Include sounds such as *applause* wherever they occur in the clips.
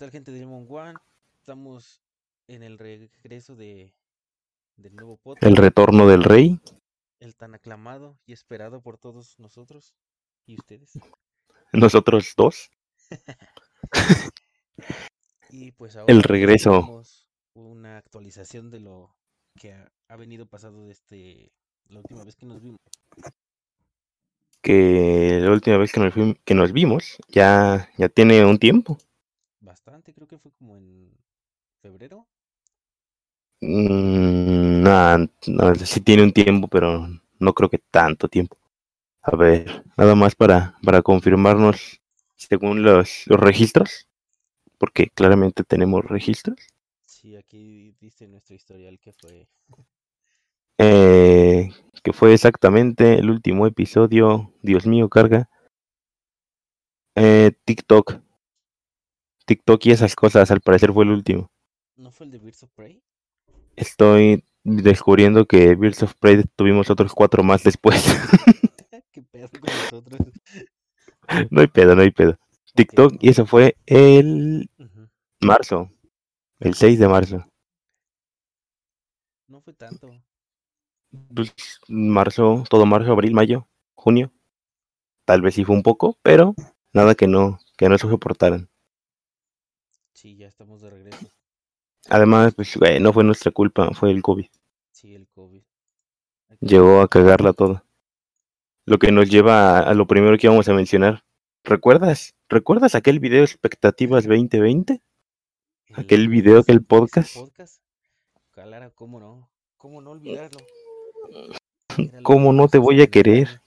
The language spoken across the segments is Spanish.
tal gente de Lemon One? Estamos en el regreso de del nuevo podcast. El retorno del rey. El tan aclamado y esperado por todos nosotros y ustedes. *laughs* Nosotros dos. *laughs* y pues ahora el regreso. Una actualización de lo que ha, ha venido pasado desde la última vez que nos vimos que la última vez que nos, que nos vimos ya, ya tiene un tiempo. Bastante, creo que fue como en febrero. Mm, no, sí tiene un tiempo, pero no creo que tanto tiempo. A ver, nada más para, para confirmarnos según los, los registros, porque claramente tenemos registros. Sí, aquí dice nuestro historial que fue. Eh, que fue exactamente el último episodio, Dios mío, carga. Eh, TikTok. TikTok y esas cosas, al parecer fue el último. ¿No fue el de Birds of Prey? Estoy descubriendo que Birds of Prey tuvimos otros cuatro más después. *laughs* *laughs* ¿Qué pedo con nosotros? no hay pedo, no hay pedo. TikTok, y eso fue el marzo, el 6 de marzo. No fue tanto. Pues, marzo, todo marzo, abril, mayo, junio. Tal vez sí fue un poco, pero nada que no, que no se soportaran. Sí, ya estamos de regreso. Además, pues, no fue nuestra culpa, fue el COVID. Sí, el COVID. Llegó a cagarla toda. Lo que nos lleva a, lo primero que íbamos a mencionar. ¿Recuerdas? ¿Recuerdas aquel video Expectativas 2020? Aquel video, aquel podcast. podcast. ¿cómo no? ¿Cómo no olvidarlo? ¿Cómo no te voy a querer?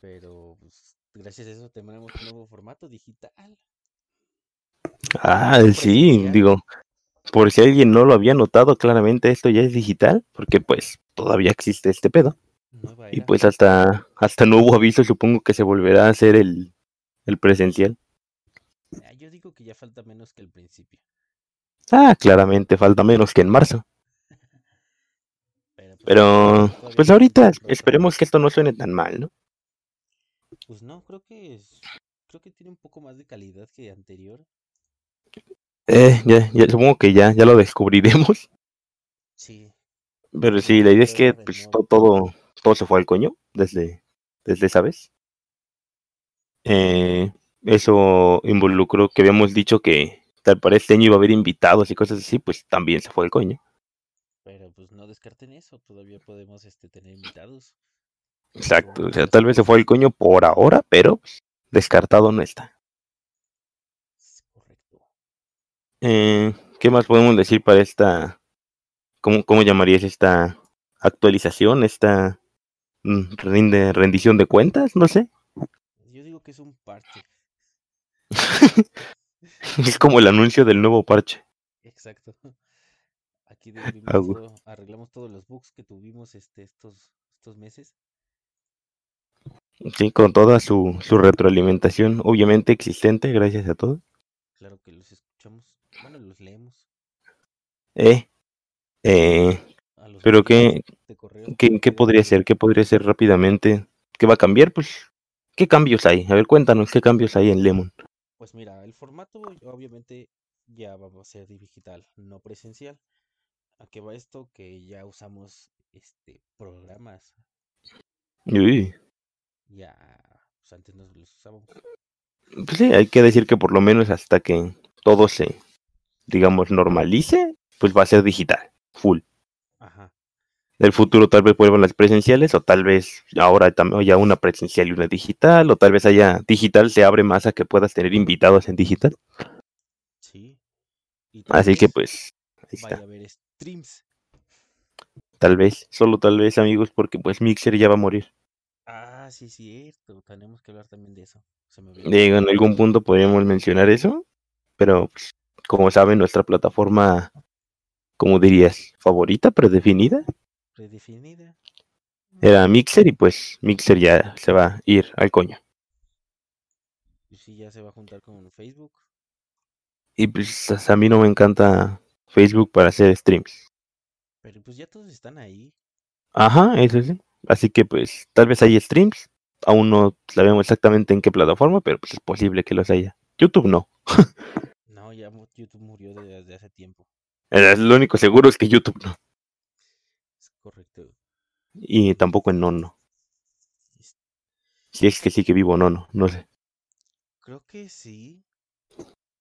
Pero pues, gracias a eso tenemos un nuevo formato digital. Ah, sí, digo, por si alguien no lo había notado, claramente esto ya es digital, porque pues todavía existe este pedo. Y pues hasta, hasta nuevo aviso supongo que se volverá a hacer el, el presencial. Ah, yo digo que ya falta menos que el principio. Ah, claramente falta menos que en marzo. Pero, pues ahorita esperemos que esto no suene tan mal, ¿no? Pues no, creo que es, creo que tiene un poco más de calidad que anterior. Eh, ya, ya supongo que ya, ya lo descubriremos. *laughs* Sí. Pero sí, la idea es que pues, todo, todo, se fue al coño desde, desde esa vez. Eh, eso involucró que habíamos dicho que tal para este año iba a haber invitados y cosas así, pues también se fue al coño. Pero pues no descarten eso, todavía podemos este, tener invitados. Exacto, o sea, tal vez se fue el coño por ahora, pero descartado no está. Correcto. Eh, ¿Qué más podemos decir para esta, cómo, cómo llamarías esta actualización, esta mm, rendición de cuentas? No sé. Yo digo que es un parche. *laughs* es como el anuncio del nuevo parche. Exacto. *laughs* Aquí *laughs* arreglamos todos los bugs que tuvimos este, estos, estos meses. Sí, con toda su, su retroalimentación, obviamente existente, gracias a todos. Claro que los escuchamos, bueno, los leemos. Eh, eh, pero qué, qué, qué podría ser, qué podría ser rápidamente, qué va a cambiar, pues, ¿qué cambios hay? A ver, cuéntanos, ¿qué cambios hay en Lemon? Pues mira, el formato obviamente ya va a ser digital, no presencial. ¿A qué va esto? Que ya usamos este programas. Uy. Ya, pues antes no los usábamos. Pues sí, hay que decir que por lo menos hasta que todo se, digamos, normalice, pues va a ser digital, full. Ajá. El futuro tal vez vuelvan las presenciales, o tal vez ahora también haya una presencial y una digital, o tal vez haya digital se abre más a que puedas tener invitados en digital. Sí. Así que pues, ahí está. streams. Tal vez, solo tal vez, amigos, porque pues Mixer ya va a morir. Ah, sí, cierto. Tenemos que hablar también de eso. en algún punto podríamos mencionar eso, pero pues, como saben, nuestra plataforma, como dirías, favorita, predefinida. Predefinida. Era Mixer y pues Mixer ya se va a ir al coño. Y sí, ya se va a juntar con Facebook. Y pues a mí no me encanta Facebook para hacer streams. Pero pues ya todos están ahí. Ajá, eso sí. Así que pues tal vez hay streams. Aún no sabemos exactamente en qué plataforma, pero pues es posible que los haya. YouTube no. *laughs* YouTube murió desde hace tiempo. Eh, lo único seguro es que YouTube no. Es correcto. Y tampoco en Nono. Si es que sí que vivo Nono, no sé. Creo que sí.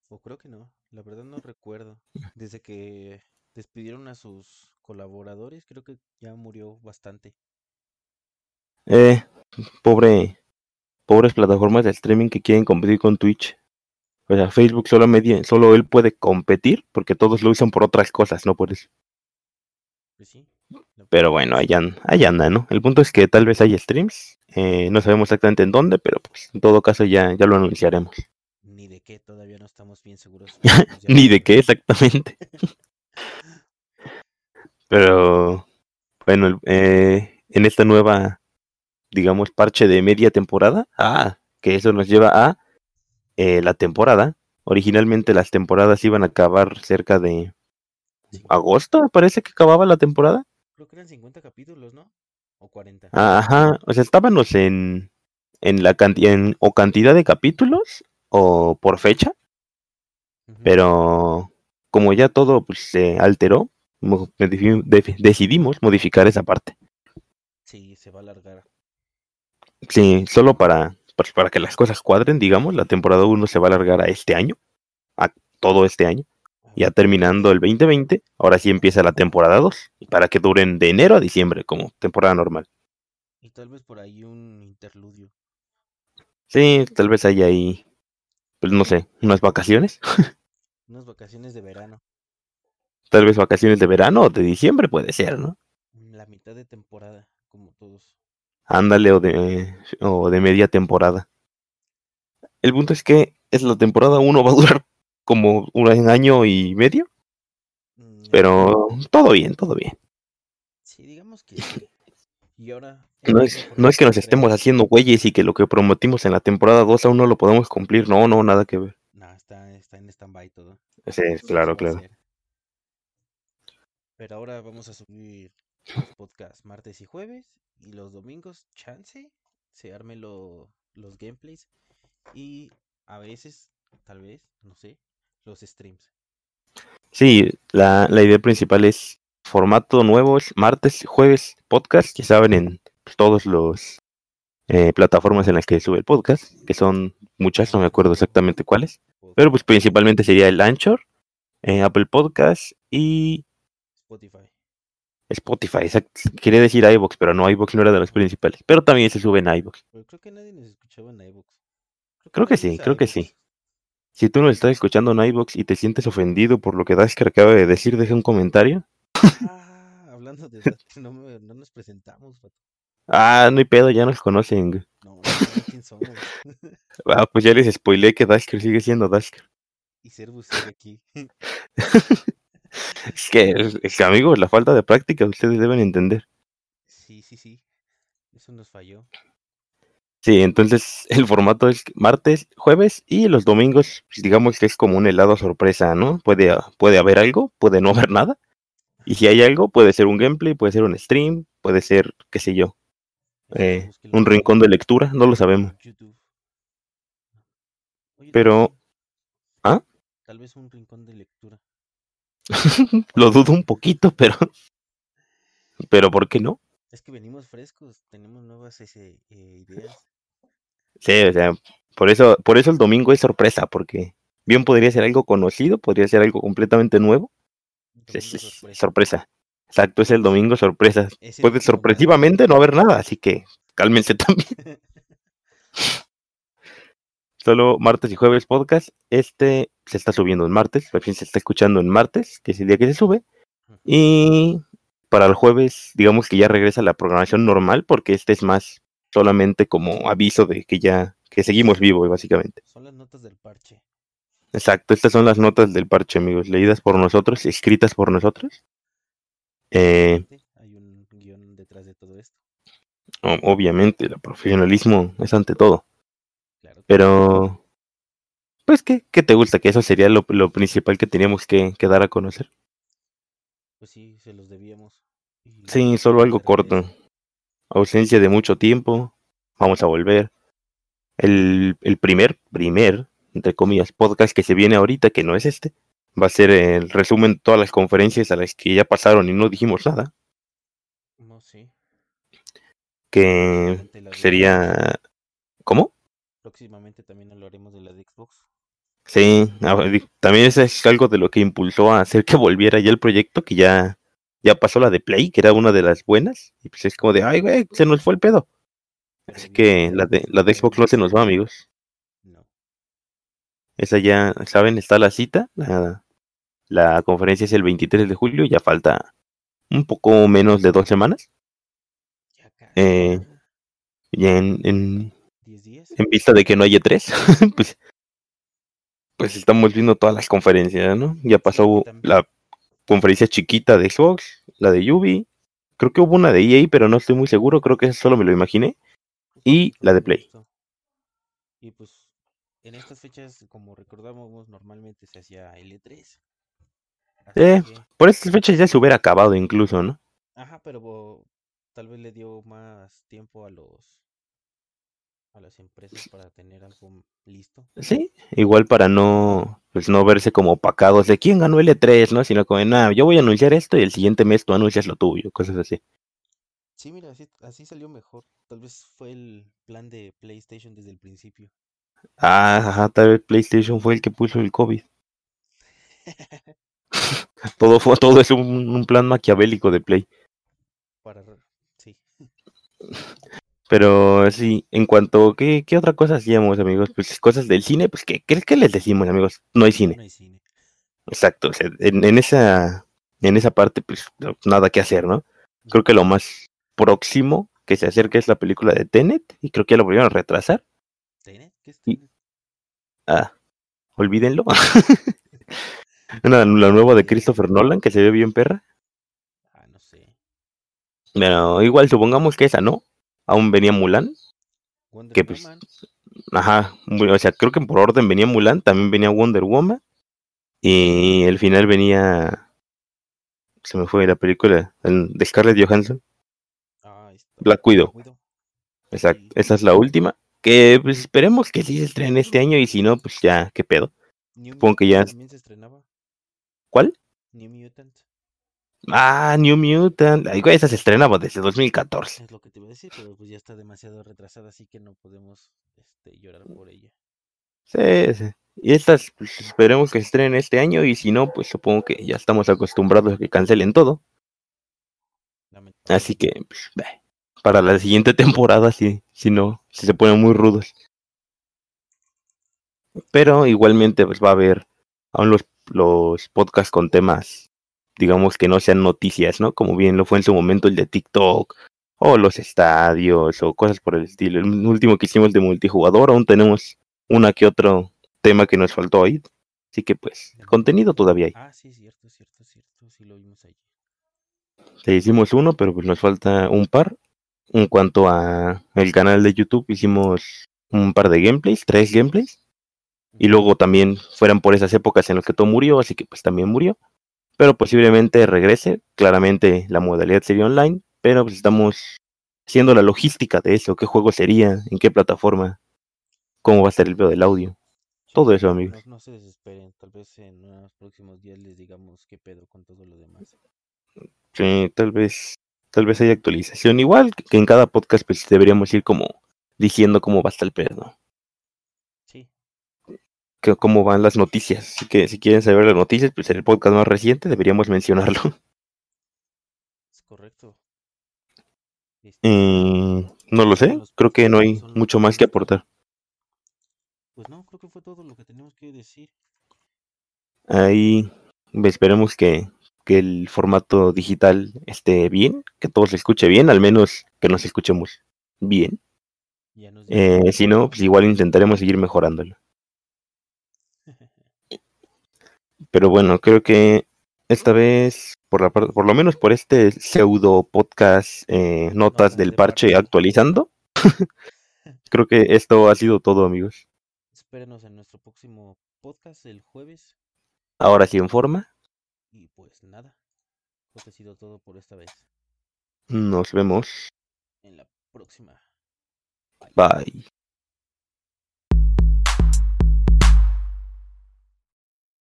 O creo que no. La verdad no recuerdo. Desde que despidieron a sus colaboradores, creo que ya murió bastante. Eh, pobre, pobres plataformas de streaming que quieren competir con Twitch. O sea, Facebook solo, media, solo él puede competir porque todos lo usan por otras cosas, no por eso. Pues sí. Pero bueno, ahí anda, ¿no? El punto es que tal vez hay streams. Eh, no sabemos exactamente en dónde, pero pues en todo caso ya, ya lo anunciaremos. Ni de qué, todavía no estamos bien seguros. *laughs* Ni de qué exactamente. *laughs* pero bueno, eh, en esta nueva, digamos, parche de media temporada, ah, que eso nos lleva a eh, la temporada. Originalmente las temporadas iban a acabar cerca de agosto, parece que acababa la temporada. Creo que eran 50 capítulos, ¿no? O 40. Ajá, o sea, estábamos en, en la cantidad, o cantidad de capítulos o por fecha. Pero como ya todo pues, se alteró, decidimos modificar esa parte. Sí, se va a alargar. Sí, solo para, para que las cosas cuadren, digamos, la temporada 1 se va a alargar a este año, a todo este año. Ya terminando el 2020, ahora sí empieza la temporada 2, para que duren de enero a diciembre, como temporada normal. Y tal vez por ahí un interludio. Sí, tal vez haya ahí, pues no sé, unas vacaciones. *laughs* unas vacaciones de verano. Tal vez vacaciones de verano o de diciembre puede ser, ¿no? La mitad de temporada, como todos. Ándale, o de, o de media temporada. El punto es que es la temporada 1 *laughs* va a durar como un año y medio. Mm, Pero todo bien, todo bien. Sí, digamos que Y ahora. No es, no es que nos estemos haciendo güeyes y que lo que prometimos en la temporada 2 aún no lo podemos cumplir. No, no, nada que ver. No, está, está en stand-by todo. Sí, claro, claro. Pero ahora vamos a subir los podcasts martes y jueves. Y los domingos, chance, se armen los gameplays. Y a veces, tal vez, no sé, los streams. Sí, la, idea principal es formato nuevos, martes, jueves, podcast, que saben en todos los eh, plataformas en las que sube el podcast, que son muchas, no me acuerdo exactamente cuáles, pero pues principalmente sería el Anchor, eh, Apple Podcast y Spotify. Spotify, quería decir iBox, pero no, iBox no era de los principales, pero también se sube en iBox. creo que nadie nos escuchaba en iBox. Creo, que, sí, creo que sí. Si tú nos estás escuchando en iBox y te sientes ofendido por lo que Dasker acaba de decir, deja un comentario. Ah, hablando de *laughs* no, no nos presentamos. Ah, no hay pedo, ya nos conocen. No, no quién somos. *laughs* ah, pues ya les spoilé que Dasker sigue siendo Dasker. Y Servus sigue aquí. *laughs* es, que, es que, amigos, la falta de práctica ustedes deben entender. Sí, sí, sí. Eso nos falló. Sí, entonces *laughs* el formato es martes, jueves y los domingos, pues, digamos que es como un helado sorpresa, ¿no? Puede, puede haber algo, puede no haber nada. Y si hay algo, puede ser un gameplay, puede ser un stream, puede ser, qué sé yo, eh, un rincón de lectura, no lo sabemos. Pero... ¿Ah? Tal vez un rincón de lectura. *laughs* lo dudo un poquito, pero... Pero ¿por qué no? Es que venimos frescos, tenemos nuevas ese, eh, ideas. Sí, o sea, por eso, por eso el domingo es sorpresa, porque bien podría ser algo conocido, podría ser algo completamente nuevo. Es, sorpresa. Exacto, es el domingo sorpresa. Puede sorpresivamente no haber nada, así que cálmense *laughs* también. *laughs* Solo martes y jueves podcast. Este se está subiendo en martes, por fin se está escuchando en martes, que es el día que se sube. Y para el jueves, digamos que ya regresa la programación normal, porque este es más solamente como aviso de que ya que seguimos vivos, básicamente. Son las notas del parche. Exacto, estas son las notas del parche, amigos, leídas por nosotros, escritas por nosotros. Eh, Hay un guion detrás de todo esto. Obviamente, el profesionalismo es ante todo. Pero, pues, ¿qué, ¿qué te gusta? Que eso sería lo, principal que teníamos que, que dar a conocer. Pues sí, se los debíamos. Sí, solo algo corto. Ausencia de mucho tiempo. Vamos a volver. El, el primer, primer, entre comillas, podcast que se viene ahorita, que no es este, va a ser el resumen de todas las conferencias a las que ya pasaron y no dijimos nada. No sé. Que sería... ¿Cómo? Próximamente también hablaremos de la de Xbox. Sí, también eso es algo de lo que impulsó a hacer que *laughs* volviera ya el proyecto, que ya, ya pasó la de Play, que era una de las buenas, y pues es como de, ay, güey, se nos fue el pedo. Así que la de, la de Xbox no se nos va, amigos. No. Esa ya, ¿saben? Está la cita. La, la conferencia es el 23 de julio, ya falta un poco menos de dos semanas. Ya, eh, ya en, en, en vista de que no hay E3, *laughs* pues pues estamos viendo todas las conferencias, ¿no? Ya pasó la conferencia chiquita de Xbox, la de Yubi, creo que hubo una de EA, pero no estoy muy seguro, creo que solo me lo imaginé, y la de Play. Y pues en estas fechas, como recordamos, normalmente se hacía L3. Eh, por estas fechas ya se hubiera acabado incluso, ¿no? Ajá, pero tal vez le dio más tiempo a los a las empresas *laughs* para tener algo listo. Sí, igual para no, pues no verse como opacados de quién ganó el E3, ¿no? Sino como, nada, yo voy a anunciar esto y el siguiente mes tú anuncias lo tuyo, cosas así. Sí, mira, así, salió mejor. Tal vez fue el plan de PlayStation desde el principio. Ah, ajá, tal vez PlayStation fue el que puso el COVID. *laughs* *laughs* todo fue, todo es un, un plan maquiavélico de Play. Para, sí. Pero sí, en cuanto, ¿qué, qué otra cosa hacíamos, amigos? Pues cosas del cine, pues ¿qué, qué, les decimos, amigos? No hay cine. No hay cine. Exacto, en, esa, en esa parte, pues nada que hacer, ¿no? Creo que lo más próximo que se acerca es la película de Tenet, y creo que ya lo volvieron a retrasar. ¿Tenet? ¿Qué es Tenet? ah, olvídenlo. *laughs* *laughs* la nueva de Christopher Nolan, que se ve bien perra. Ah, no sé. Pero igual supongamos que esa, ¿no? Aún venía Mulan. que pues, ajá, o sea, creo que por orden venía Mulan, también venía Wonder Woman. Y el final venía. Se me fue la película de Scarlett Johansson. Ah, Black Widow. Exacto, esa es la última. Que pues esperemos que sí se estrene este año y si no, pues ya, qué pedo. Supongo que ya. se estrenaba? ¿Cuál? New Mutant. Ah, New Mutant. Ay, esa se estrenaba desde 2014. Es lo que te iba a decir, pero pues ya está demasiado retrasada, así que no podemos este, llorar por ella. Sí, sí. Y estas, pues, esperemos que se estrenen este año, y si no, pues supongo que ya estamos acostumbrados a que cancelen todo. Así que, pues, para la siguiente temporada, si, si no, si se ponen muy rudos. Pero igualmente, pues va a haber aún los, los podcasts con temas digamos que no sean noticias, ¿no? Como bien lo fue en su momento el de TikTok o los estadios o cosas por el estilo. El último que hicimos de multijugador, aún tenemos una que otro tema que nos faltó ahí. Así que pues, contenido todavía hay. Ah, sí, cierto, cierto, cierto, sí lo vimos ahí. Sí, hicimos uno, pero pues nos falta un par. En cuanto a el canal de YouTube, hicimos un par de gameplays, tres gameplays. Y luego también fueran por esas épocas en las que todo murió, así que pues también murió pero posiblemente regrese. Claramente la modalidad sería online, pero pues estamos haciendo la logística de eso, qué juego sería, en qué plataforma, cómo va a ser el video del audio. Todo eso, amigos. No, se desesperen, tal vez en los próximos días les digamos qué pedo con todo lo demás. Sí, tal vez, tal vez haya actualización. Igual que en cada podcast, pues deberíamos ir como diciendo cómo va a estar el pedo cómo van las noticias. Así que si quieren saber las noticias, pues en el podcast más reciente deberíamos mencionarlo. *laughs* Es correcto. Mm, no lo sé, creo que no hay mucho más que aportar. Pues no, creo que fue todo lo que tenemos que decir. Ahí esperemos que, que el formato digital esté bien, que todo se escuche bien, al menos que nos escuchemos bien. Eh, si no, pues igual intentaremos seguir mejorándolo. Pero bueno, creo que esta vez, por, la, por lo menos por este pseudo podcast, eh, notas del parche actualizando, *laughs* creo que esto ha sido todo, amigos. Espérenos en nuestro próximo podcast el jueves. Ahora sí en forma. Y pues nada, creo que ha sido todo por esta vez. Nos vemos. En la próxima. Bye.